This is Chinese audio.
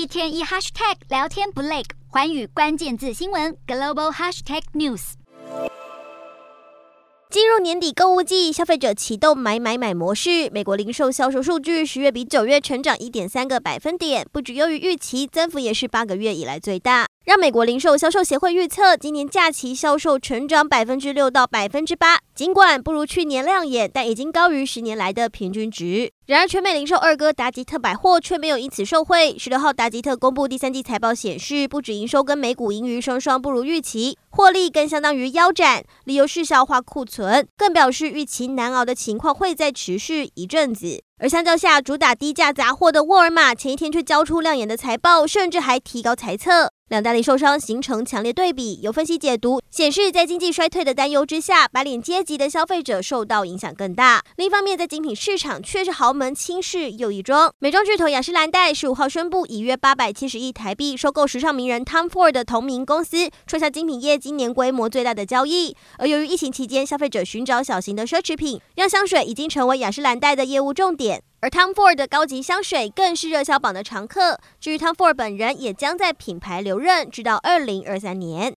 一天一 hashtag 聊天不累，环宇关键字新闻 global hashtag news。进入年底购物季，消费者启动买买买模式。美国零售销售数据十月比九月成长一点三个百分点，不止优于预期，增幅也是八个月以来最大。让美国零售销售协会预测，今年假期销售成长百分之六到百分之八，尽管不如去年亮眼，但已经高于十年来的平均值。然而，全美零售二哥达吉特百货却没有因此受惠。十六号，达吉特公布第三季财报显示，不止营收跟每股盈余双双不如预期，获利更相当于腰斩，理由是消化库存，更表示预期难熬的情况会再持续一阵子。而相较下，主打低价杂货的沃尔玛前一天却交出亮眼的财报，甚至还提高猜测。两大零售商形成强烈对比，有分析解读显示，在经济衰退的担忧之下，白领阶级的消费者受到影响更大。另一方面，在精品市场却是豪门轻视又一桩。美妆巨头雅诗兰黛十五号宣布，以约八百七十亿台币收购时尚名人 Tom Ford 的同名公司，创下精品业今年规模最大的交易。而由于疫情期间消费者寻找小型的奢侈品，让香水已经成为雅诗兰黛的业务重点。而 Tom Ford 的高级香水更是热销榜的常客。至于 Tom Ford 本人，也将在品牌留任，直到二零二三年。